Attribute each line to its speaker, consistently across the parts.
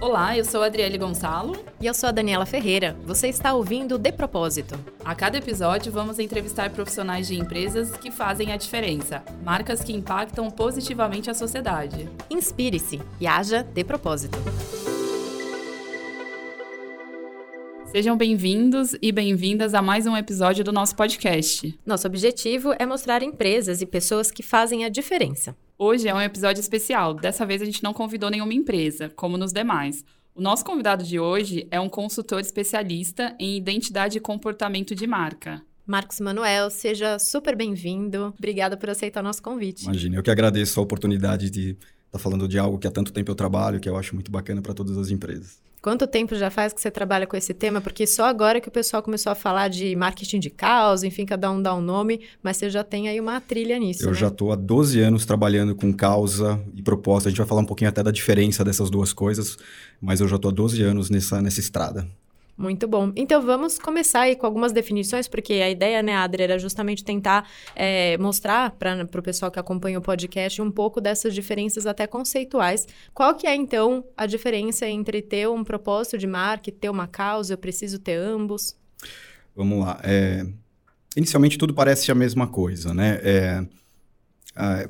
Speaker 1: Olá, eu sou a Adriele Gonçalo.
Speaker 2: E eu sou a Daniela Ferreira. Você está ouvindo De Propósito.
Speaker 1: A cada episódio, vamos entrevistar profissionais de empresas que fazem a diferença, marcas que impactam positivamente a sociedade.
Speaker 2: Inspire-se e haja de propósito.
Speaker 1: Sejam bem-vindos e bem-vindas a mais um episódio do nosso podcast.
Speaker 2: Nosso objetivo é mostrar empresas e pessoas que fazem a diferença.
Speaker 1: Hoje é um episódio especial. Dessa vez a gente não convidou nenhuma empresa, como nos demais. O nosso convidado de hoje é um consultor especialista em identidade e comportamento de marca.
Speaker 2: Marcos Manuel, seja super bem-vindo. Obrigada por aceitar o nosso convite.
Speaker 3: Imagina, eu que agradeço a oportunidade de estar tá falando de algo que há tanto tempo eu trabalho, que eu acho muito bacana para todas as empresas.
Speaker 2: Quanto tempo já faz que você trabalha com esse tema? Porque só agora que o pessoal começou a falar de marketing de causa, enfim, cada um dá um nome, mas você já tem aí uma trilha nisso.
Speaker 3: Eu
Speaker 2: né?
Speaker 3: já estou há 12 anos trabalhando com causa e proposta. A gente vai falar um pouquinho até da diferença dessas duas coisas, mas eu já estou há 12 anos nessa, nessa estrada.
Speaker 2: Muito bom. Então vamos começar aí com algumas definições, porque a ideia, né, Adri, era justamente tentar é, mostrar para o pessoal que acompanha o podcast um pouco dessas diferenças até conceituais. Qual que é, então, a diferença entre ter um propósito de marca e ter uma causa? Eu preciso ter ambos?
Speaker 3: Vamos lá. É, inicialmente tudo parece a mesma coisa, né? É,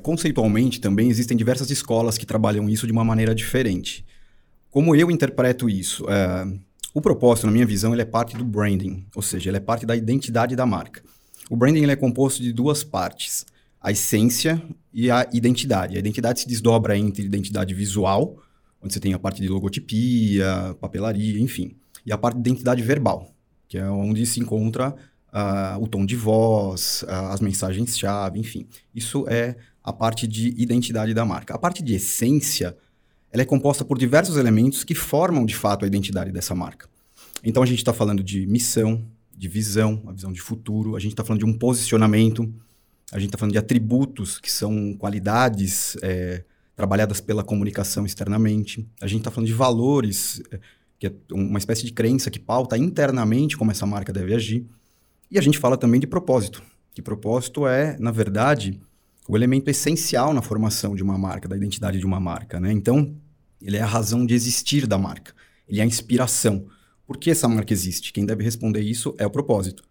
Speaker 3: conceitualmente também existem diversas escolas que trabalham isso de uma maneira diferente. Como eu interpreto isso? É, o propósito, na minha visão, ele é parte do branding, ou seja, ele é parte da identidade da marca. O branding ele é composto de duas partes, a essência e a identidade. A identidade se desdobra entre identidade visual, onde você tem a parte de logotipia, papelaria, enfim, e a parte de identidade verbal, que é onde se encontra uh, o tom de voz, uh, as mensagens-chave, enfim. Isso é a parte de identidade da marca. A parte de essência ela é composta por diversos elementos que formam de fato a identidade dessa marca. Então a gente está falando de missão, de visão, a visão de futuro, a gente está falando de um posicionamento, a gente está falando de atributos que são qualidades é, trabalhadas pela comunicação externamente, a gente está falando de valores, é, que é uma espécie de crença que pauta internamente como essa marca deve agir, e a gente fala também de propósito, que propósito é, na verdade, o elemento essencial na formação de uma marca, da identidade de uma marca, né? Então, ele é a razão de existir da marca. Ele é a inspiração. Por que essa marca existe? Quem deve responder isso é o propósito.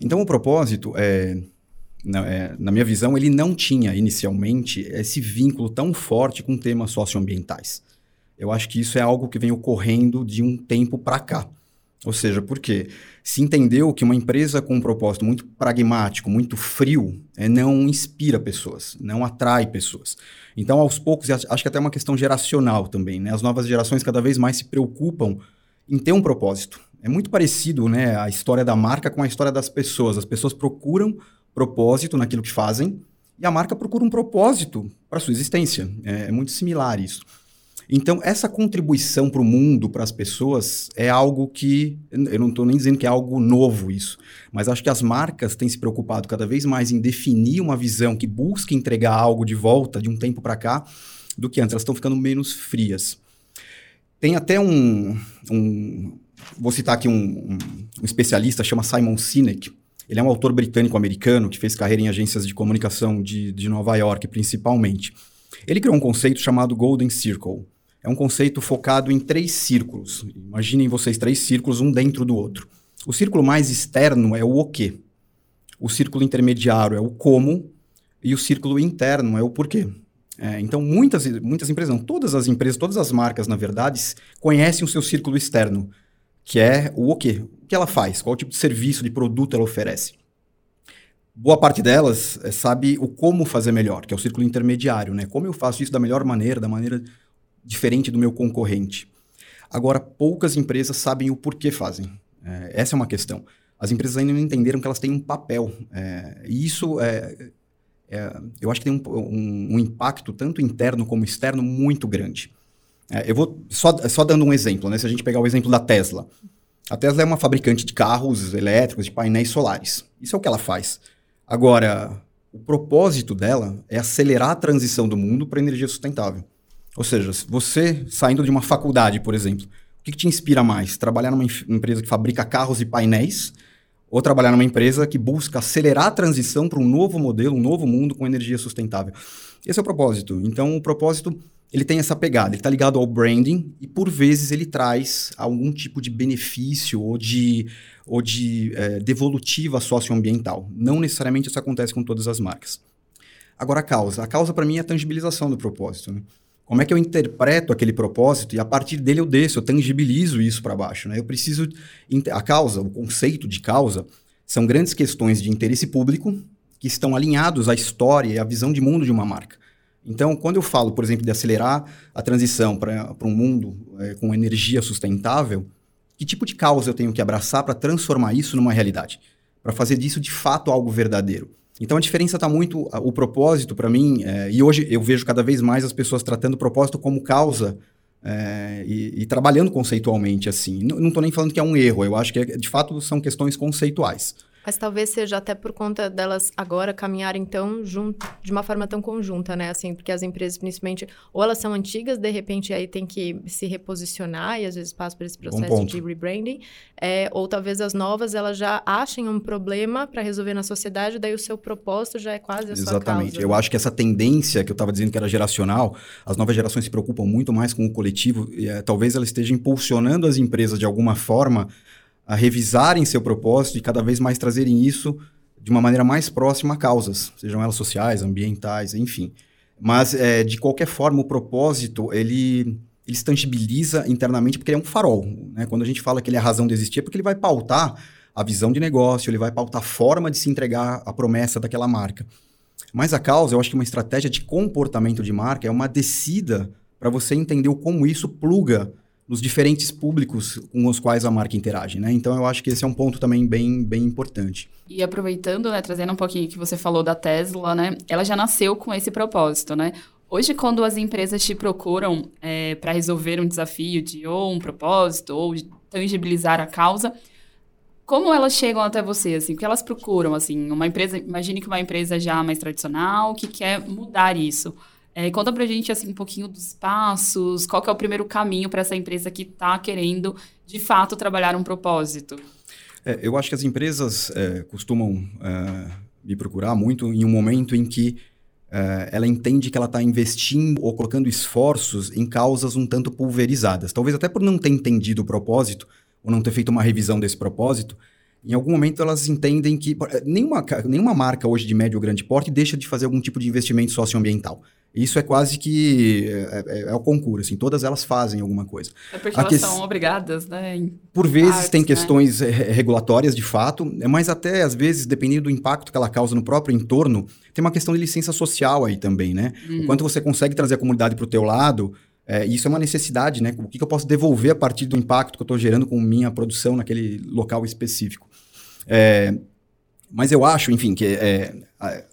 Speaker 3: Então, o propósito, é, na, é, na minha visão, ele não tinha inicialmente esse vínculo tão forte com temas socioambientais. Eu acho que isso é algo que vem ocorrendo de um tempo para cá. Ou seja, porque se entendeu que uma empresa com um propósito muito pragmático, muito frio, é, não inspira pessoas, não atrai pessoas. Então, aos poucos, acho que até é uma questão geracional também, né? As novas gerações cada vez mais se preocupam em ter um propósito. É muito parecido, né, a história da marca com a história das pessoas. As pessoas procuram propósito naquilo que fazem e a marca procura um propósito para sua existência. É, é muito similar isso. Então, essa contribuição para o mundo, para as pessoas, é algo que. Eu não estou nem dizendo que é algo novo isso, mas acho que as marcas têm se preocupado cada vez mais em definir uma visão que busque entregar algo de volta de um tempo para cá do que antes. Elas estão ficando menos frias. Tem até um. um vou citar aqui um, um, um especialista, chama Simon Sinek. Ele é um autor britânico-americano que fez carreira em agências de comunicação de, de Nova York, principalmente. Ele criou um conceito chamado Golden Circle é um conceito focado em três círculos. Imaginem vocês três círculos, um dentro do outro. O círculo mais externo é o o quê. O círculo intermediário é o como. E o círculo interno é o porquê. É, então, muitas, muitas empresas, não, todas as empresas, todas as marcas, na verdade, conhecem o seu círculo externo, que é o o quê. O que ela faz, qual tipo de serviço, de produto ela oferece. Boa parte delas é, sabe o como fazer melhor, que é o círculo intermediário, né? Como eu faço isso da melhor maneira, da maneira diferente do meu concorrente. Agora, poucas empresas sabem o porquê fazem. É, essa é uma questão. As empresas ainda não entenderam que elas têm um papel. É, e isso, é, é, eu acho que tem um, um, um, impacto, tanto interno como externo, muito grande. É, eu vou só, só dando um exemplo, né? se a gente pegar o exemplo da Tesla. A Tesla é uma fabricante de carros elétricos, de painéis solares. Isso é o que ela faz. Agora, o propósito dela é acelerar a transição do mundo para energia sustentável. Ou seja, você saindo de uma faculdade, por exemplo, o que, que te inspira mais? Trabalhar numa empresa que fabrica carros e painéis ou trabalhar numa empresa que busca acelerar a transição para um novo modelo, um novo mundo com energia sustentável? Esse é o propósito. Então, o propósito ele tem essa pegada, ele está ligado ao branding e por vezes ele traz algum tipo de benefício ou de, ou de é, devolutiva socioambiental. Não necessariamente isso acontece com todas as marcas. Agora a causa. A causa para mim é a tangibilização do propósito. Né? Como é que eu interpreto aquele propósito e a partir dele eu desço, eu tangibilizo isso para baixo. Né? Eu preciso. A causa, o conceito de causa, são grandes questões de interesse público que estão alinhados à história e à visão de mundo de uma marca. Então, quando eu falo, por exemplo, de acelerar a transição para um mundo é, com energia sustentável, que tipo de causa eu tenho que abraçar para transformar isso numa realidade? Para fazer disso, de fato, algo verdadeiro? Então, a diferença está muito... O propósito, para mim, é, e hoje eu vejo cada vez mais as pessoas tratando o propósito como causa é, e, e, trabalhando conceitualmente assim. Não estou nem falando que é um erro, eu acho que, de fato, são questões conceituais.
Speaker 2: Mas talvez seja até por conta delas agora caminharem tão junto, de uma forma tão conjunta, né? Assim, porque as empresas, principalmente, ou elas são antigas, de repente aí tem que se reposicionar e às vezes passa por esse processo de rebranding, é, ou talvez as novas elas já achem um problema para resolver na sociedade, daí o seu propósito já é quase a
Speaker 3: Exatamente.
Speaker 2: sua causa.
Speaker 3: Exatamente. Eu acho que essa tendência que eu estava dizendo que era geracional, as novas gerações se preocupam muito mais com o coletivo, e, é, talvez ela esteja impulsionando as empresas de alguma forma a revisarem seu propósito e cada vez mais trazerem isso de uma maneira mais próxima a causas, sejam elas sociais, ambientais, enfim. Mas, é, de qualquer forma, o propósito, ele, ele se tangibiliza internamente porque ele é um farol. Né? Quando a gente fala que ele é a razão de existir, é porque ele vai pautar a visão de negócio, ele vai pautar a forma de se entregar a promessa daquela marca. Mas a causa, eu acho que uma estratégia de comportamento de marca é uma descida para você entender como isso pluga nos diferentes públicos com os quais a marca interage, né? Então eu acho que esse é um ponto também bem, bem importante.
Speaker 1: E aproveitando, né, trazendo um pouquinho que você falou da Tesla, né? Ela já nasceu com esse propósito, né? Hoje, quando as empresas te procuram é, para resolver um desafio de ou um propósito ou tangibilizar a causa, como elas chegam até você, assim? O que elas procuram, assim? Uma empresa, imagine que uma empresa já mais tradicional que quer mudar isso. É, conta pra gente assim, um pouquinho dos passos, qual que é o primeiro caminho para essa empresa que está querendo, de fato, trabalhar um propósito.
Speaker 3: É, eu acho que as empresas é, costumam é, me procurar muito em um momento em que é, ela entende que ela está investindo ou colocando esforços em causas um tanto pulverizadas. Talvez até por não ter entendido o propósito, ou não ter feito uma revisão desse propósito, em algum momento elas entendem que nenhuma, nenhuma marca hoje de médio ou grande porte deixa de fazer algum tipo de investimento socioambiental. Isso é quase que é, é, é, o concurso, assim, todas elas fazem alguma coisa.
Speaker 1: É porque elas são obrigadas, né?
Speaker 3: Por vezes artes, tem né? questões né? regulatórias de fato, mas até às vezes, dependendo do impacto que ela causa no próprio entorno, tem uma questão de licença social aí também, né? Hum. O quanto você consegue trazer a comunidade para o teu lado, é, isso é uma necessidade, né? O que, que eu posso devolver a partir do impacto que eu estou gerando com minha produção naquele local específico. É, mas eu acho, enfim, que é,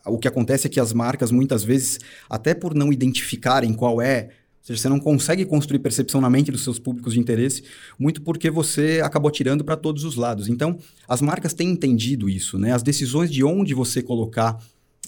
Speaker 3: o que acontece é que as marcas, muitas vezes, até por não identificarem qual é, ou seja, você não consegue construir percepção na mente dos seus públicos de interesse, muito porque você acabou tirando para todos os lados. Então, as marcas têm entendido isso, né? As decisões de onde você colocar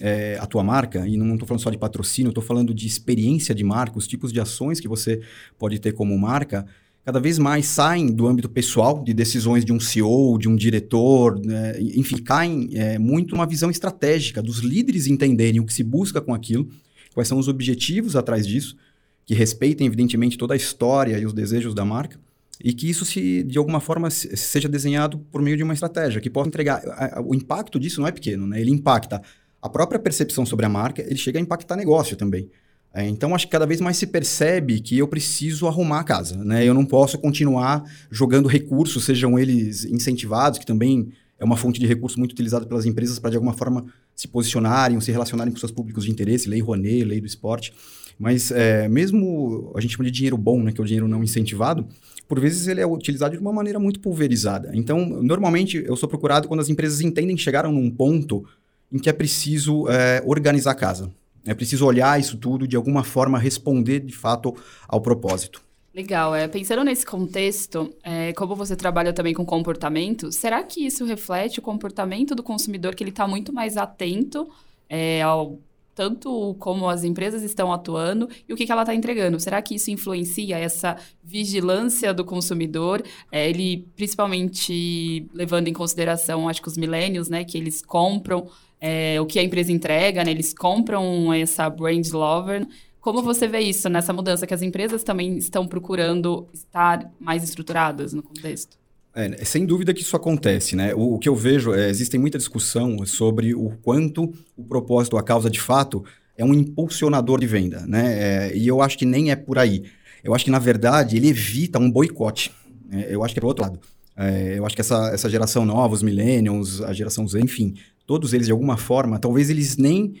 Speaker 3: é, a tua marca, e não estou falando só de patrocínio, estou falando de experiência de marca, os tipos de ações que você pode ter como marca, cada vez mais saem do âmbito pessoal, de decisões de um CEO, de um diretor, né? enfim, caem é, muito numa visão estratégica dos líderes entenderem o que se busca com aquilo, quais são os objetivos atrás disso, que respeitem, evidentemente, toda a história e os desejos da marca, e que isso, se de alguma forma, seja desenhado por meio de uma estratégia, que possa entregar. O impacto disso não é pequeno, né? ele impacta a própria percepção sobre a marca, ele chega a impactar negócio também. É, então, acho que cada vez mais se percebe que eu preciso arrumar a casa. Né? Eu não posso continuar jogando recursos, sejam eles incentivados, que também é uma fonte de recurso muito utilizada pelas empresas para, de alguma forma, se posicionarem, se relacionarem com seus públicos de interesse, lei Rouanet, lei do esporte. Mas é, mesmo a gente chama de dinheiro bom, né, que é o dinheiro não incentivado, por vezes ele é utilizado de uma maneira muito pulverizada. Então, normalmente, eu sou procurado quando as empresas entendem que chegaram num ponto em que é preciso é, organizar a casa. É preciso olhar isso tudo de alguma forma responder de fato ao propósito.
Speaker 1: Legal. É, pensando nesse contexto, é, como você trabalha também com comportamento, será que isso reflete o comportamento do consumidor que ele está muito mais atento é, ao tanto como as empresas estão atuando e o que, que ela está entregando. Será que isso influencia essa vigilância do consumidor? É, ele, principalmente levando em consideração, acho que os milênios, né, que eles compram é, o que a empresa entrega, né? Eles compram essa brand lover. Como você vê isso nessa mudança, que as empresas também estão procurando estar mais estruturadas no contexto?
Speaker 3: É, sem dúvida que isso acontece, né? O, o que eu vejo, é, existe muita discussão sobre o quanto o propósito, a causa de fato, é um impulsionador de venda, né? É, e eu acho que nem é por aí. Eu acho que, na verdade, ele evita um boicote. Né? Eu acho que é pro outro lado. É, eu acho que essa, essa geração nova, os millennials, a geração Z, enfim, todos eles, de alguma forma, talvez eles nem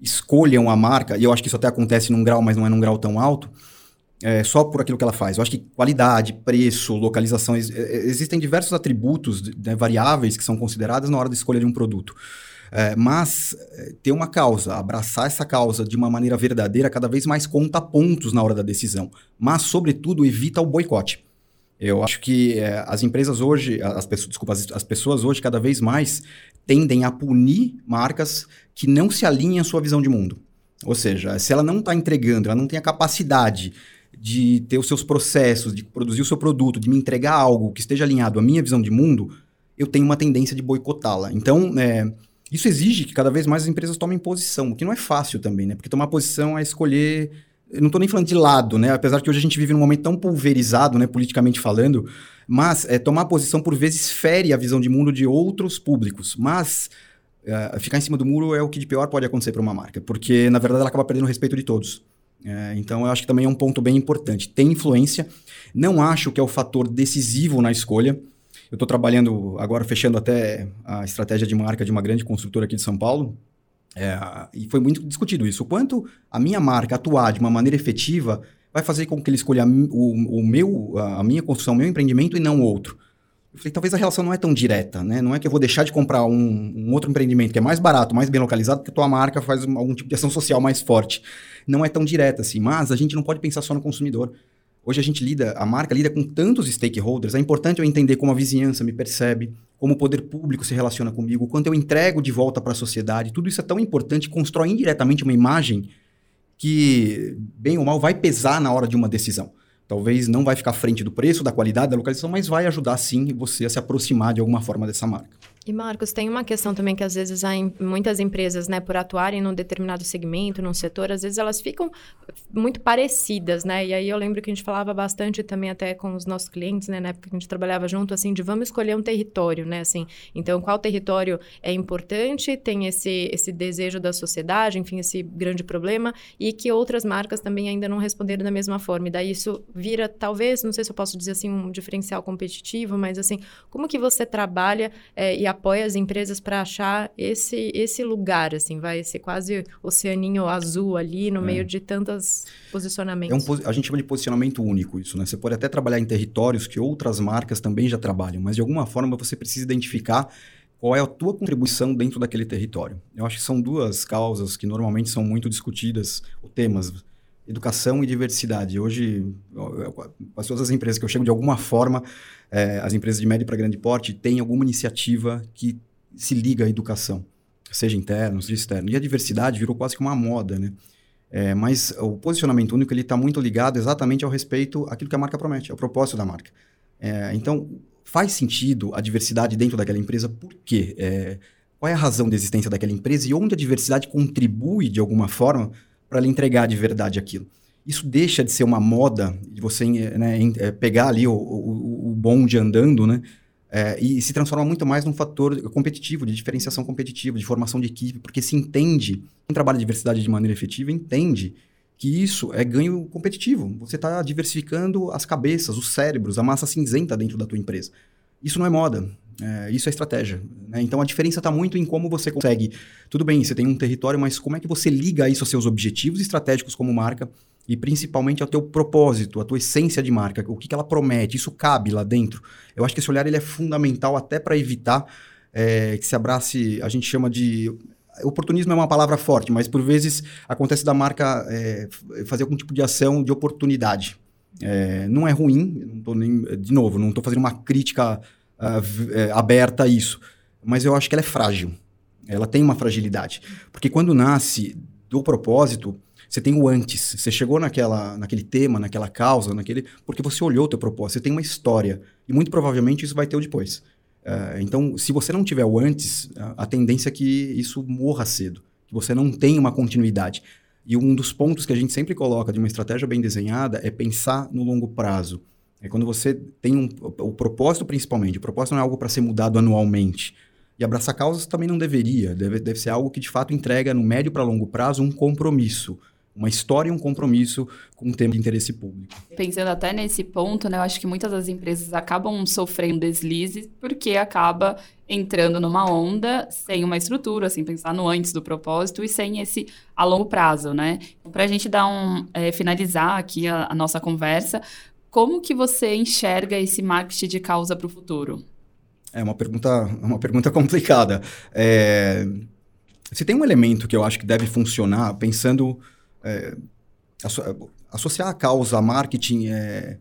Speaker 3: escolham a marca, e eu acho que isso até acontece num grau, mas não é num grau tão alto, é, só por aquilo que ela faz. Eu acho que qualidade, preço, localização, ex existem diversos atributos né, variáveis que são consideradas na hora da escolha de um produto. É, mas é, ter uma causa, abraçar essa causa de uma maneira verdadeira, cada vez mais conta pontos na hora da decisão. Mas, sobretudo, evita o boicote. Eu acho que é, as empresas hoje, as pessoas, desculpa, as, as, pessoas hoje cada vez mais tendem a punir marcas que não se alinhem à sua visão de mundo. Ou seja, se ela não está entregando, ela não tem a capacidade de ter os seus processos, de produzir o seu produto, de me entregar algo que esteja alinhado à minha visão de mundo, eu tenho uma tendência de boicotá-la. Então, é, isso exige que cada vez mais as empresas tomem posição, o que não é fácil também, né? Porque tomar posição é escolher. Eu não estou nem falando de lado, né? Apesar que hoje a gente vive num momento tão pulverizado, né, politicamente falando, mas é, tomar posição por vezes fere a visão de mundo de outros públicos. Mas é, ficar em cima do muro é o que de pior pode acontecer para uma marca, porque na verdade ela acaba perdendo o respeito de todos. É, então, eu acho que também é um ponto bem importante. Tem influência, não acho que é o fator decisivo na escolha. Eu estou trabalhando agora, fechando até a estratégia de marca de uma grande construtora aqui de São Paulo, é, e foi muito discutido isso. O quanto a minha marca atuar de uma maneira efetiva vai fazer com que ele escolha o, o meu, a minha construção, o meu empreendimento e não outro. Eu falei, talvez a relação não é tão direta, né? Não é que eu vou deixar de comprar um, um outro empreendimento que é mais barato, mais bem localizado, porque a tua marca faz algum tipo de ação social mais forte. Não é tão direta assim, mas a gente não pode pensar só no consumidor. Hoje a gente lida, a marca lida com tantos stakeholders, é importante eu entender como a vizinhança me percebe, como o poder público se relaciona comigo, o quanto eu entrego de volta para a sociedade. Tudo isso é tão importante, constrói indiretamente uma imagem que, bem ou mal, vai pesar na hora de uma decisão. Talvez não vai ficar à frente do preço, da qualidade, da localização, mas vai ajudar sim você a se aproximar de alguma forma dessa marca.
Speaker 2: E Marcos, tem uma questão também que às vezes em muitas empresas, né, por atuarem num determinado segmento, num setor, às vezes elas ficam muito parecidas, né? E aí eu lembro que a gente falava bastante também até com os nossos clientes, né, na época que a gente trabalhava junto, assim, de vamos escolher um território, né, assim. Então, qual território é importante, tem esse esse desejo da sociedade, enfim, esse grande problema e que outras marcas também ainda não responderam da mesma forma. E daí isso vira talvez, não sei se eu posso dizer assim, um diferencial competitivo, mas assim, como que você trabalha é, e apoia as empresas para achar esse, esse lugar, assim, vai ser quase oceaninho azul ali no é. meio de tantos posicionamentos.
Speaker 3: É um, a gente chama de posicionamento único isso, né? Você pode até trabalhar em territórios que outras marcas também já trabalham, mas de alguma forma você precisa identificar qual é a tua contribuição dentro daquele território. Eu acho que são duas causas que normalmente são muito discutidas, ou temas, educação e diversidade. Hoje, as todas as empresas que eu chego, de alguma forma, é, as empresas de médio para grande porte têm alguma iniciativa que se liga à educação, seja interno, seja externo. E a diversidade virou quase que uma moda, né? É, mas o posicionamento único ele está muito ligado exatamente ao respeito àquilo que a marca promete, ao propósito da marca. É, então, faz sentido a diversidade dentro daquela empresa, por quê? É, qual é a razão da existência daquela empresa e onde a diversidade contribui de alguma forma para ela entregar de verdade aquilo. Isso deixa de ser uma moda, de você né, pegar ali o, o, o bonde andando, né? É, e se transforma muito mais num fator competitivo, de diferenciação competitiva, de formação de equipe, porque se entende, quem trabalha diversidade de maneira efetiva entende que isso é ganho competitivo. Você está diversificando as cabeças, os cérebros, a massa cinzenta dentro da tua empresa. Isso não é moda, é, isso é estratégia. Né? Então a diferença está muito em como você consegue. Tudo bem, você tem um território, mas como é que você liga isso aos seus objetivos estratégicos como marca e principalmente ao teu propósito, à tua essência de marca, o que, que ela promete, isso cabe lá dentro. Eu acho que esse olhar ele é fundamental até para evitar é, que se abrace, a gente chama de oportunismo é uma palavra forte, mas por vezes acontece da marca é, fazer algum tipo de ação de oportunidade. É, não é ruim, não nem, de novo, não estou fazendo uma crítica uh, aberta a isso, mas eu acho que ela é frágil. Ela tem uma fragilidade. Porque quando nasce do propósito, você tem o antes. Você chegou naquela, naquele tema, naquela causa, naquele. Porque você olhou o teu propósito, você tem uma história. E muito provavelmente isso vai ter o depois. Uh, então, se você não tiver o antes, a, a tendência é que isso morra cedo, que você não tenha uma continuidade. E um dos pontos que a gente sempre coloca de uma estratégia bem desenhada é pensar no longo prazo. É quando você tem um, o propósito principalmente, o propósito não é algo para ser mudado anualmente. E abraçar causas também não deveria, deve, deve ser algo que de fato entrega no médio para longo prazo um compromisso uma história e um compromisso com um tema de interesse público.
Speaker 1: Pensando até nesse ponto, né, eu acho que muitas das empresas acabam sofrendo deslizes porque acaba entrando numa onda sem uma estrutura, sem pensar no antes do propósito e sem esse a longo prazo, né? Para a gente dar um é, finalizar aqui a, a nossa conversa, como que você enxerga esse marketing de causa para o futuro?
Speaker 3: É uma pergunta, uma pergunta complicada. É, se tem um elemento que eu acho que deve funcionar, pensando é, associar a causa a marketing é,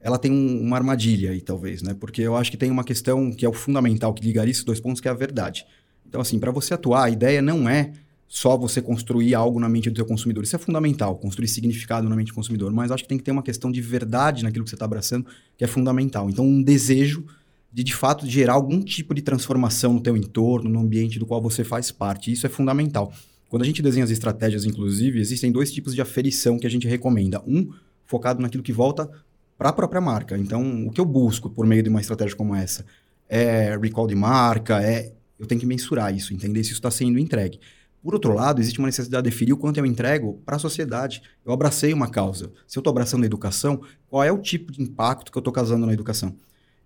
Speaker 3: ela tem um, uma armadilha aí, talvez, né? Porque eu acho que tem uma questão que é o fundamental, que ligaria esses dois pontos, que é a verdade. Então, assim, para você atuar, a ideia não é só você construir algo na mente do seu consumidor. Isso é fundamental, construir significado na mente do consumidor. Mas acho que tem que ter uma questão de verdade naquilo que você está abraçando, que é fundamental. Então, um desejo de, de fato, gerar algum tipo de transformação no teu entorno, no ambiente do qual você faz parte. Isso é fundamental. Quando a gente desenha as estratégias, inclusive, existem dois tipos de aferição que a gente recomenda. Um, focado naquilo que volta para a própria marca. Então, o que eu busco por meio de uma estratégia como essa é recall de marca, é eu tenho que mensurar isso, entender se isso está sendo entregue. Por outro lado, existe uma necessidade de definir o quanto eu entrego para a sociedade. Eu abracei uma causa. Se eu estou abraçando a educação, qual é o tipo de impacto que eu estou causando na educação?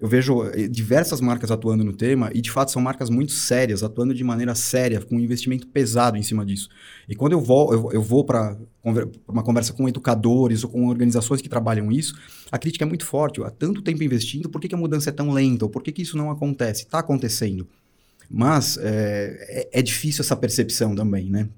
Speaker 3: eu vejo eh, diversas marcas atuando no tema e de fato são marcas muito sérias, atuando de maneira séria, com um investimento pesado em cima disso. E quando eu vou, eu, eu vou para uma conversa com educadores ou com organizações que trabalham isso, a crítica é muito forte. Há tanto tempo investindo, por que, que a mudança é tão lenta? Ou por que, que isso não acontece? Está acontecendo. Mas é, é, é difícil essa percepção também, né?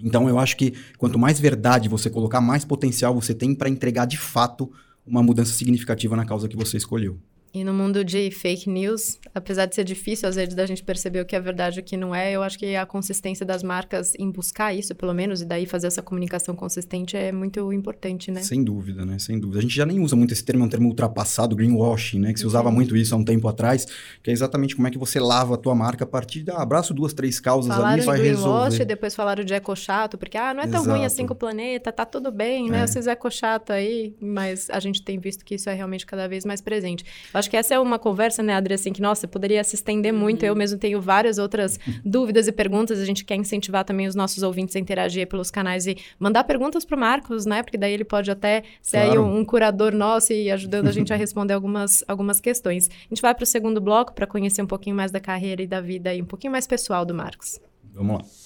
Speaker 3: Então eu acho que quanto mais verdade você colocar, mais potencial você tem para entregar de fato uma mudança significativa na causa que você escolheu.
Speaker 2: E no mundo de fake news, apesar de ser difícil às vezes da gente perceber o que é verdade e o que não é, eu acho que a consistência das marcas em buscar isso, pelo menos, e daí fazer essa comunicação consistente é muito importante, né?
Speaker 3: Sem dúvida, né? Sem dúvida. A gente já nem usa muito esse termo, é um termo ultrapassado, greenwashing, né? Que se usava muito isso há um tempo atrás, que é exatamente como é que você lava a tua marca a partir de ah, abraço duas, três causas
Speaker 2: falaram
Speaker 3: ali e vai resolver.
Speaker 2: depois falaram de ecochato, porque ah, não é tão Exato. ruim assim com o planeta, tá tudo bem, né? É. Esses ecochato aí, mas a gente tem visto que isso é realmente cada vez mais presente. Eu acho que essa é uma conversa, né, Adri, assim, que, nossa, poderia se estender muito. Uhum. Eu mesmo tenho várias outras dúvidas e perguntas. A gente quer incentivar também os nossos ouvintes a interagir pelos canais e mandar perguntas para o Marcos, né? Porque daí ele pode até ser claro. aí um, um, curador nosso e ajudando a gente a responder algumas, algumas questões. A gente vai para o segundo bloco para conhecer um pouquinho mais da carreira e da vida e um pouquinho mais pessoal do Marcos.
Speaker 3: Vamos lá.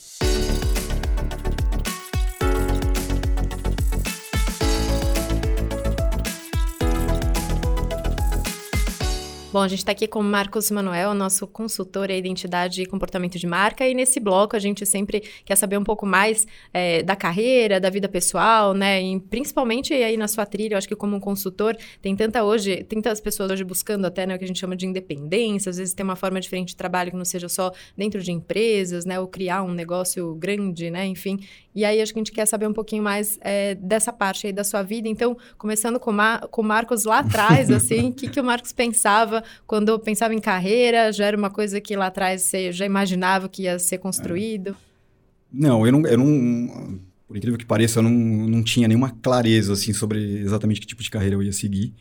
Speaker 2: Bom, a gente está aqui com Marcos Manuel, nosso consultor em identidade e comportamento de marca, e nesse bloco a gente sempre quer saber um pouco mais é, da carreira, da vida pessoal, né? E principalmente aí na sua trilha, eu acho que como consultor, tem tanta hoje, tem tantas pessoas hoje buscando até né, o que a gente chama de independência, às vezes tem uma forma diferente de trabalho que não seja só dentro de empresas, né? Ou criar um negócio grande, né? Enfim. E aí acho que a gente quer saber um pouquinho mais é, dessa parte aí da sua vida. Então, começando com, com o Marcos lá atrás, assim, o que, que o Marcos pensava quando pensava em carreira, já era uma coisa que lá atrás você já imaginava que ia ser construído?
Speaker 3: Não, eu não, eu não por incrível que pareça, eu não, não tinha nenhuma clareza assim sobre exatamente que tipo de carreira eu ia seguir.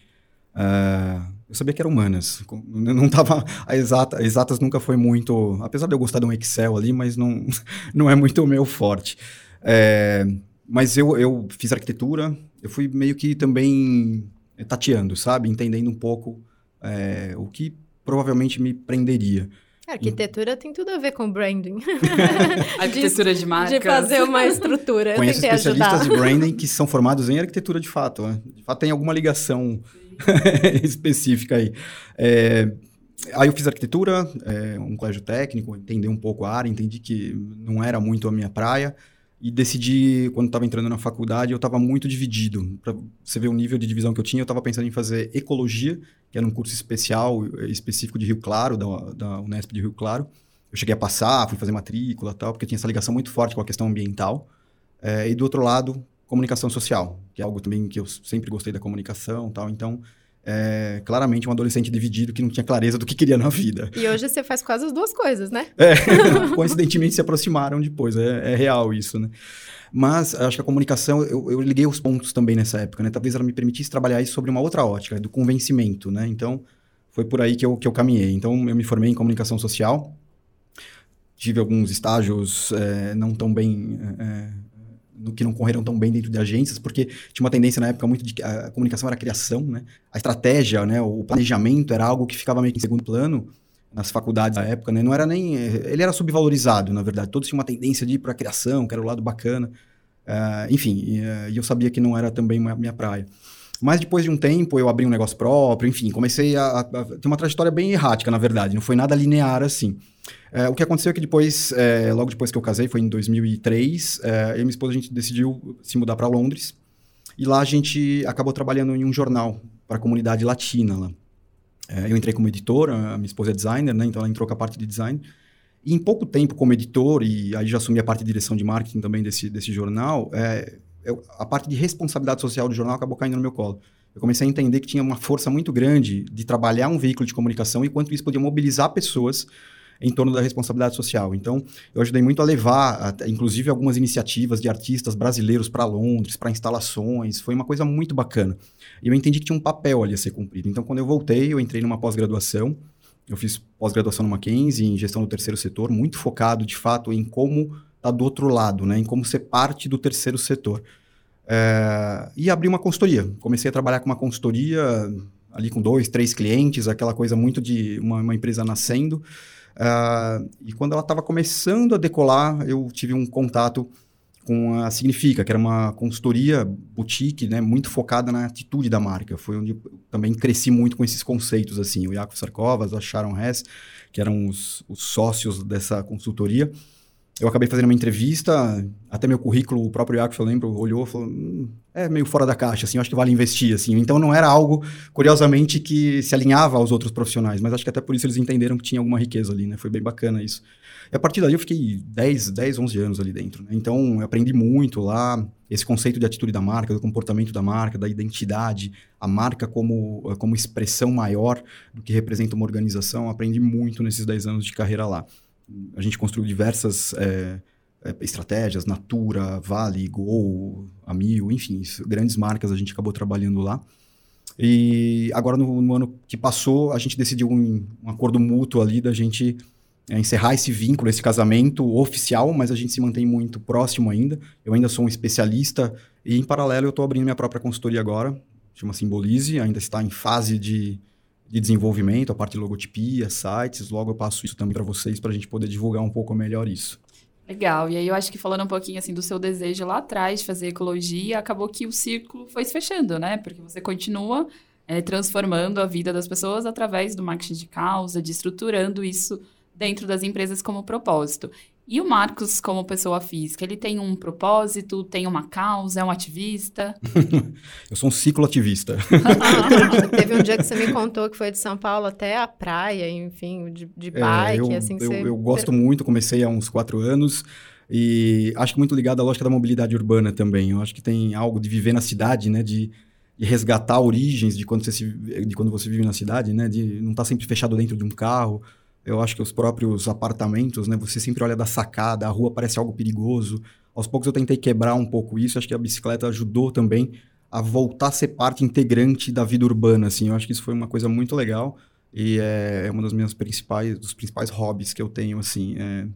Speaker 3: Uh, eu sabia que era humanas. Não tava a exata, exatas nunca foi muito, apesar de eu gostar de um Excel ali, mas não não é muito o meu forte. É, mas eu, eu fiz arquitetura, eu fui meio que também tateando, sabe, entendendo um pouco é, o que provavelmente me prenderia.
Speaker 2: A arquitetura tem tudo a ver com branding.
Speaker 1: arquitetura de, de marcas.
Speaker 2: De fazer uma estrutura.
Speaker 3: Conheço especialistas ajudar. de branding que são formados em arquitetura de fato. Né? De fato, tem alguma ligação específica aí. É, aí eu fiz arquitetura, é, um colégio técnico, entendi um pouco a área, entendi que não era muito a minha praia. E decidi, quando estava entrando na faculdade, eu estava muito dividido. Para você ver o nível de divisão que eu tinha, eu estava pensando em fazer ecologia, que era um curso especial, eh, específico de Rio Claro, da, da Unesp de Rio Claro. Eu cheguei a passar, fui fazer matrícula tal, porque tinha essa ligação muito forte com a questão ambiental. É, e do outro lado, comunicação social, que é algo também que eu sempre gostei da comunicação tal. Então, é, claramente um adolescente dividido que não tinha clareza do que queria na vida.
Speaker 2: E hoje você faz quase as duas coisas, né?
Speaker 3: É, coincidentemente se aproximaram depois, é, é, real isso, né? Mas acho que a comunicação, eu, eu, liguei os pontos também nessa época, né? Talvez ela me permitisse trabalhar isso sobre uma outra ótica, do convencimento, né? Então, foi por aí que eu, que eu caminhei. Então, eu me formei em comunicação social, tive alguns estágios é, não tão bem é, que não correram tão bem dentro de agências, porque tinha uma tendência na época muito de a comunicação era a criação, né? A estratégia, né? O planejamento era algo que ficava meio que em segundo plano nas faculdades da época, né? Não era nem... Ele era subvalorizado, na verdade. Todos tinham uma tendência de ir para a criação, que era o lado bacana. Uh, enfim, e, uh, eu sabia que não era também minha praia. Mas depois de um tempo, eu abri um negócio próprio, enfim, comecei a, a, a ter uma trajetória bem errática, na verdade. Não foi nada linear assim. É, o que aconteceu é que depois, é, logo depois que eu casei, foi em 2003, é, eu e minha esposa a gente decidiu se mudar para Londres. E lá a gente acabou trabalhando em um jornal para a comunidade latina lá. É, eu entrei como editor, a minha esposa é designer, né? Então ela entrou com a parte de design. E em pouco tempo como editor, e aí já assumi a parte de direção de marketing também desse, desse jornal, é, eu, a parte de responsabilidade social do jornal acabou caindo no meu colo. Eu comecei a entender que tinha uma força muito grande de trabalhar um veículo de comunicação e quanto isso podia mobilizar pessoas em torno da responsabilidade social. Então, eu ajudei muito a levar, inclusive, algumas iniciativas de artistas brasileiros para Londres, para instalações. Foi uma coisa muito bacana. E eu entendi que tinha um papel ali a ser cumprido. Então, quando eu voltei, eu entrei numa pós-graduação. Eu fiz pós-graduação no Mackenzie, em gestão do terceiro setor, muito focado, de fato, em como tá do outro lado, né? em como ser parte do terceiro setor. É... e abri uma consultoria. Comecei a trabalhar com uma consultoria ali com dois, três clientes, aquela coisa muito de uma, uma empresa nascendo. Uh, e quando ela estava começando a decolar, eu tive um contato com a Significa, que era uma consultoria boutique, né, muito focada na atitude da marca. Foi onde também cresci muito com esses conceitos, assim, o Yakov Sarkovas, a Sharon Hess, que eram os, os sócios dessa consultoria eu acabei fazendo uma entrevista, até meu currículo, o próprio Iaco, eu lembro, olhou e falou, hum, é meio fora da caixa, assim, acho que vale investir, assim. Então não era algo, curiosamente, que se alinhava aos outros profissionais, mas acho que até por isso eles entenderam que tinha alguma riqueza ali, né? Foi bem bacana isso. E a partir daí eu fiquei 10, 10 11 anos ali dentro, né? Então eu aprendi muito lá, esse conceito de atitude da marca, do comportamento da marca, da identidade, a marca como, como expressão maior do que representa uma organização, aprendi muito nesses 10 anos de carreira lá a gente construiu diversas é, é, estratégias, Natura, Vale, Gol, Amil, enfim, grandes marcas a gente acabou trabalhando lá. E agora, no, no ano que passou, a gente decidiu um, um acordo mútuo ali da gente é, encerrar esse vínculo, esse casamento oficial, mas a gente se mantém muito próximo ainda. Eu ainda sou um especialista e, em paralelo, eu estou abrindo minha própria consultoria agora, chama Simbolize, ainda está em fase de de desenvolvimento, a parte de logotipia, sites. Logo eu passo isso também para vocês para a gente poder divulgar um pouco melhor isso.
Speaker 1: Legal. E aí eu acho que falando um pouquinho assim do seu desejo lá atrás de fazer ecologia, acabou que o círculo foi se fechando, né? Porque você continua é, transformando a vida das pessoas através do marketing de causa, de estruturando isso dentro das empresas como propósito. E o Marcos, como pessoa física, ele tem um propósito, tem uma causa, é um ativista?
Speaker 3: eu sou um cicloativista.
Speaker 2: Teve um dia que você me contou que foi de São Paulo até a praia, enfim, de, de é, bike,
Speaker 3: é, eu,
Speaker 2: assim que
Speaker 3: eu,
Speaker 2: você...
Speaker 3: Eu gosto muito, comecei há uns quatro anos e acho que muito ligado à lógica da mobilidade urbana também. Eu acho que tem algo de viver na cidade, né, de, de resgatar origens de quando você se, de quando você vive na cidade, né, de não estar tá sempre fechado dentro de um carro, eu acho que os próprios apartamentos, né? Você sempre olha da sacada, a rua parece algo perigoso. Aos poucos eu tentei quebrar um pouco isso. Acho que a bicicleta ajudou também a voltar a ser parte integrante da vida urbana, assim. Eu acho que isso foi uma coisa muito legal e é, é uma das minhas principais, dos principais hobbies que eu tenho, assim. É,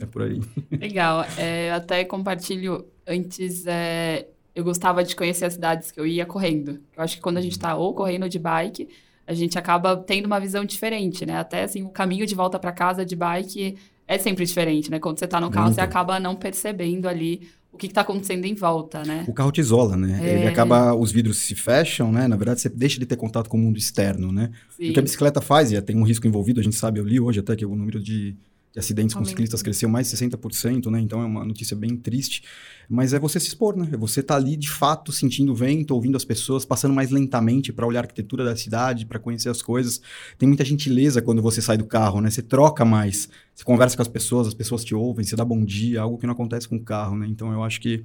Speaker 3: é por aí.
Speaker 1: Legal. É, até compartilho antes. É, eu gostava de conhecer as cidades que eu ia correndo. Eu acho que quando a gente está ou correndo de bike a gente acaba tendo uma visão diferente, né? Até assim, o caminho de volta para casa de bike é sempre diferente, né? Quando você está no carro, Muito. você acaba não percebendo ali o que está acontecendo em volta, né?
Speaker 3: O carro te isola, né? É... Ele acaba, os vidros se fecham, né? Na verdade, você deixa de ter contato com o mundo externo, né? Sim. O que a bicicleta faz, e tem um risco envolvido, a gente sabe, eu li hoje até que o número de de acidentes com ciclistas cresceu mais de 60%, né? Então é uma notícia bem triste. Mas é você se expor, né? É você estar tá ali de fato sentindo o vento, ouvindo as pessoas, passando mais lentamente para olhar a arquitetura da cidade, para conhecer as coisas. Tem muita gentileza quando você sai do carro, né? Você troca mais, você conversa com as pessoas, as pessoas te ouvem, você dá bom dia, algo que não acontece com o carro, né? Então eu acho que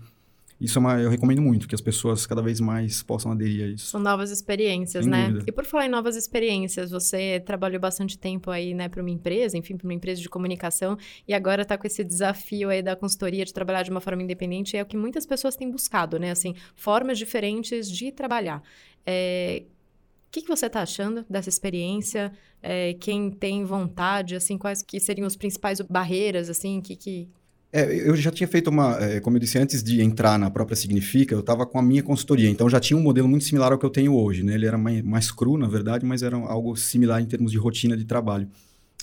Speaker 3: isso é uma, eu recomendo muito, que as pessoas cada vez mais possam aderir a isso.
Speaker 2: São novas experiências,
Speaker 3: Sem
Speaker 2: né?
Speaker 3: dúvida.
Speaker 2: E por falar em novas experiências, você trabalhou bastante tempo aí, né, para uma empresa, enfim, para uma empresa de comunicação, e agora está com esse desafio aí da consultoria de trabalhar de uma forma independente, é o que muitas pessoas têm buscado, né? Assim, formas diferentes de trabalhar. É, o que, que você está achando dessa experiência? É, quem tem vontade, assim, quais que seriam as principais barreiras, assim, que, que...
Speaker 3: É, eu já tinha feito uma, é, como eu disse, antes de entrar na própria Significa, eu estava com a minha consultoria, então já tinha um modelo muito similar ao que eu tenho hoje, né? Ele era mais, mais cru, na verdade, mas era algo similar em termos de rotina de trabalho.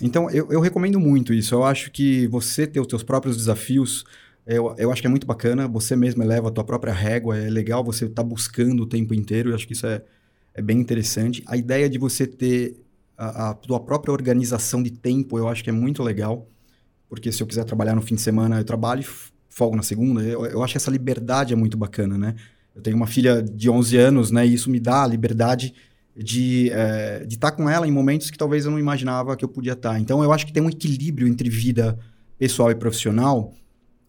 Speaker 3: Então, eu, eu recomendo muito isso. Eu acho que você ter os seus próprios desafios, eu, eu acho que é muito bacana. Você mesmo eleva a tua própria régua, é legal você estar tá buscando o tempo inteiro, eu acho que isso é, é bem interessante. A ideia de você ter a, a tua própria organização de tempo, eu acho que é muito legal porque se eu quiser trabalhar no fim de semana, eu trabalho e folgo na segunda. Eu, eu, acho que essa liberdade é muito bacana, né? Eu tenho uma filha de 11 anos, né? E isso me dá a liberdade de é, estar com ela em momentos que talvez eu não imaginava que eu podia estar. Então, eu acho que tem um equilíbrio entre vida pessoal e profissional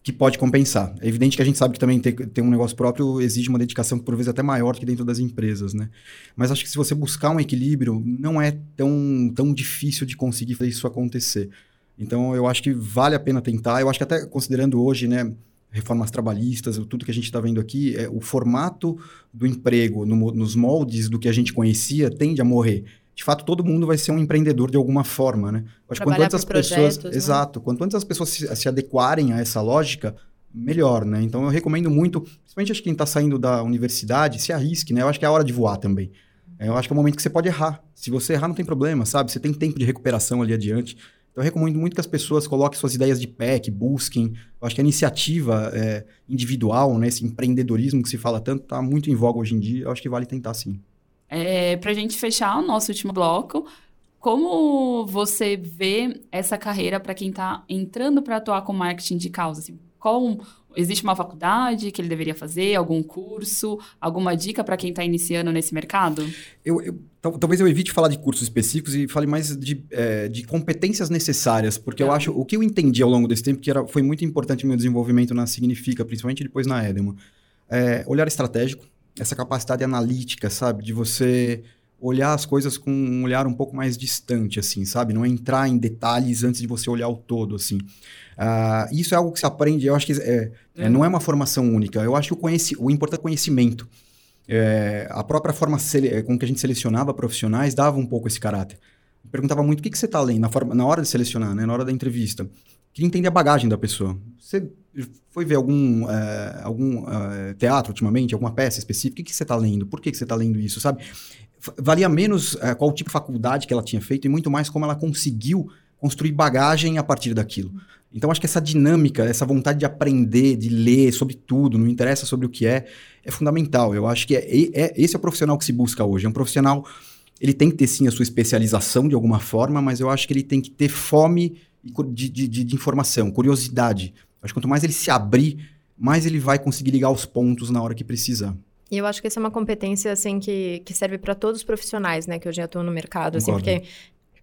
Speaker 3: que pode compensar. É evidente que a gente sabe que também ter, ter um negócio próprio exige uma dedicação por vezes até maior que dentro das empresas, né? Mas acho que se você buscar um equilíbrio, não é tão, tão difícil de conseguir fazer isso acontecer. Então, eu acho que vale a pena tentar. Eu acho que até considerando hoje, né, reformas trabalhistas, tudo que a gente está vendo aqui, é, o formato do emprego no, nos moldes do que a gente conhecia tende a morrer. De fato, todo mundo vai ser um empreendedor de alguma forma, né?
Speaker 2: Acho que quanto antes as pessoas, né?
Speaker 3: exato, quanto antes as pessoas se, se, adequarem a essa lógica, melhor, né? Então, eu recomendo muito, principalmente acho que quem está saindo da universidade, se arrisque, né? Eu acho que é a hora de voar também. É, eu acho que é o momento que você pode errar. Se você errar, não tem problema, sabe? Você tem tempo de recuperação ali adiante. Então, eu recomendo muito que as pessoas coloquem suas ideias de pé, que busquem. Eu acho que a iniciativa é, individual, né, esse empreendedorismo que se fala tanto, está muito em voga hoje em dia. Eu acho que vale tentar sim.
Speaker 1: É, Para a gente fechar o nosso último bloco, como você vê essa carreira para quem está entrando para atuar com marketing de causa? Assim, qual Existe uma faculdade que ele deveria fazer, algum curso, alguma dica para quem está iniciando nesse mercado?
Speaker 3: Eu, eu, talvez eu evite falar de cursos específicos e fale mais de, é, de competências necessárias, porque eu tá. acho o que eu entendi ao longo desse tempo que era, foi muito importante no meu desenvolvimento na Significa, principalmente depois na Edelman. É, olhar estratégico, essa capacidade analítica, sabe, de você olhar as coisas com um olhar um pouco mais distante, assim, sabe? Não entrar em detalhes antes de você olhar o todo, assim. Uh, isso é algo que se aprende, eu acho que é, é. não é uma formação única. Eu acho que o, conheci, o importante é o conhecimento. É, a própria forma com que a gente selecionava profissionais dava um pouco esse caráter. Eu perguntava muito o que, que você está lendo na, forma, na hora de selecionar, né, na hora da entrevista. Queria entender a bagagem da pessoa. Você foi ver algum, é, algum é, teatro ultimamente, alguma peça específica? O que, que você está lendo? Por que, que você está lendo isso, sabe? Valia menos é, qual tipo de faculdade que ela tinha feito e muito mais como ela conseguiu construir bagagem a partir daquilo. Então, acho que essa dinâmica, essa vontade de aprender, de ler sobre tudo, não interessa sobre o que é, é fundamental. Eu acho que é, é, esse é o profissional que se busca hoje. É um profissional, ele tem que ter sim a sua especialização de alguma forma, mas eu acho que ele tem que ter fome de, de, de, de informação, curiosidade. Acho que quanto mais ele se abrir, mais ele vai conseguir ligar os pontos na hora que precisar.
Speaker 2: E eu acho que essa é uma competência, assim, que, que serve para todos os profissionais, né, que hoje atuam no mercado, assim, porque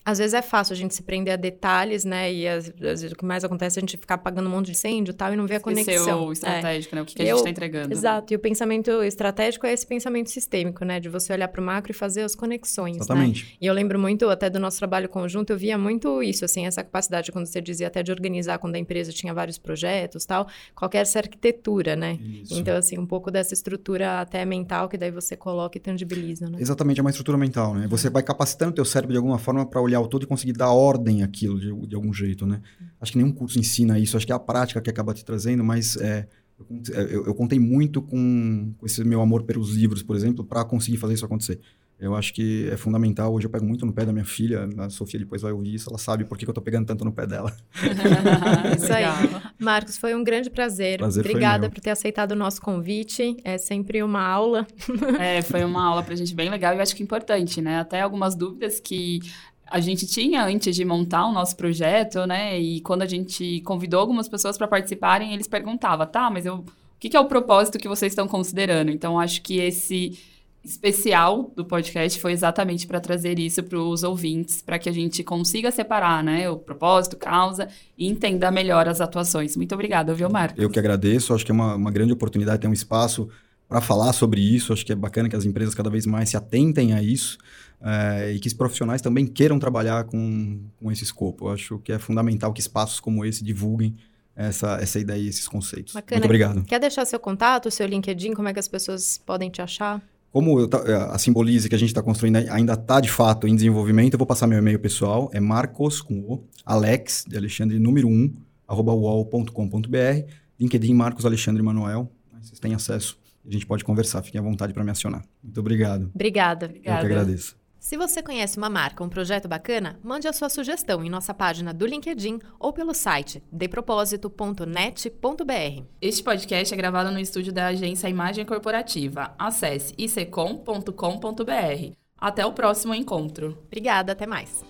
Speaker 2: às vezes é fácil a gente se prender a detalhes, né? E às, vezes o que mais acontece é a gente ficar apagando um monte de incêndio e tal e não ver a conexão.
Speaker 1: o estratégico, é. né? O que, que a gente está entregando.
Speaker 2: Exato. E o pensamento estratégico é esse pensamento sistêmico, né? De você olhar para o macro e fazer as conexões. Né?
Speaker 3: Exatamente.
Speaker 2: Né? E eu lembro muito até do nosso trabalho conjunto, eu via muito isso, assim, essa capacidade, quando você dizia até de organizar quando a empresa tinha vários projetos tal, qualquer essa arquitetura, né? Isso. Então, assim, um pouco dessa estrutura até mental que daí você coloca e tangibiliza, né?
Speaker 3: Exatamente, é uma estrutura mental, né? Você vai capacitando o teu cérebro de alguma forma para olhar o todo e conseguir dar ordem àquilo de, de algum jeito, né? Acho que nenhum curso ensina isso, acho que é a prática que acaba te trazendo, mas é, eu, eu, eu, contei muito com, com, esse meu amor pelos livros, por exemplo, para conseguir fazer isso acontecer. Eu acho que é fundamental. Hoje eu pego muito no pé da minha filha, a Sofia depois vai ouvir isso, ela sabe por que, que eu estou pegando tanto no pé dela.
Speaker 2: isso aí. Marcos, foi um grande prazer. prazer Obrigada por ter aceitado o nosso convite. É sempre uma aula.
Speaker 1: é, foi uma aula para a gente bem legal e eu acho que importante, né? Até algumas dúvidas que a gente tinha antes de montar o nosso projeto, né? E quando a gente convidou algumas pessoas para participarem, eles perguntavam, tá, mas eu, o que, que é o propósito que vocês estão considerando? Então, acho que esse especial do podcast foi exatamente para trazer isso para os ouvintes, para que a gente consiga separar né, o propósito, causa e entenda melhor as atuações. Muito obrigada, viu, Marcos?
Speaker 3: Eu que agradeço, acho que é uma, uma grande oportunidade ter um espaço para falar sobre isso. Acho que é bacana que as empresas cada vez mais se atentem a isso é, e que os profissionais também queiram trabalhar com, com esse escopo. Eu acho que é fundamental que espaços como esse divulguem essa, essa ideia e esses conceitos.
Speaker 2: Bacana.
Speaker 3: Muito obrigado.
Speaker 2: Quer deixar seu contato, seu LinkedIn, como é que as pessoas podem te achar?
Speaker 3: Como é, a Simbolize que a gente está construindo ainda está, de fato, em desenvolvimento, eu vou passar meu e-mail pessoal, é marcos, com o, alex, de Alexandre, número 1, arroba uol.com.br, LinkedIn Marcos Alexandre Manuel, vocês têm acesso, a gente pode conversar, fiquem à vontade para me acionar. Muito obrigado.
Speaker 2: Obrigada.
Speaker 3: Eu que agradeço.
Speaker 2: Se você conhece uma marca, um projeto bacana, mande a sua sugestão em nossa página do LinkedIn ou pelo site depropósito.net.br.
Speaker 1: Este podcast é gravado no estúdio da agência Imagem Corporativa. Acesse icom.com.br. Até o próximo encontro.
Speaker 2: Obrigada, até mais.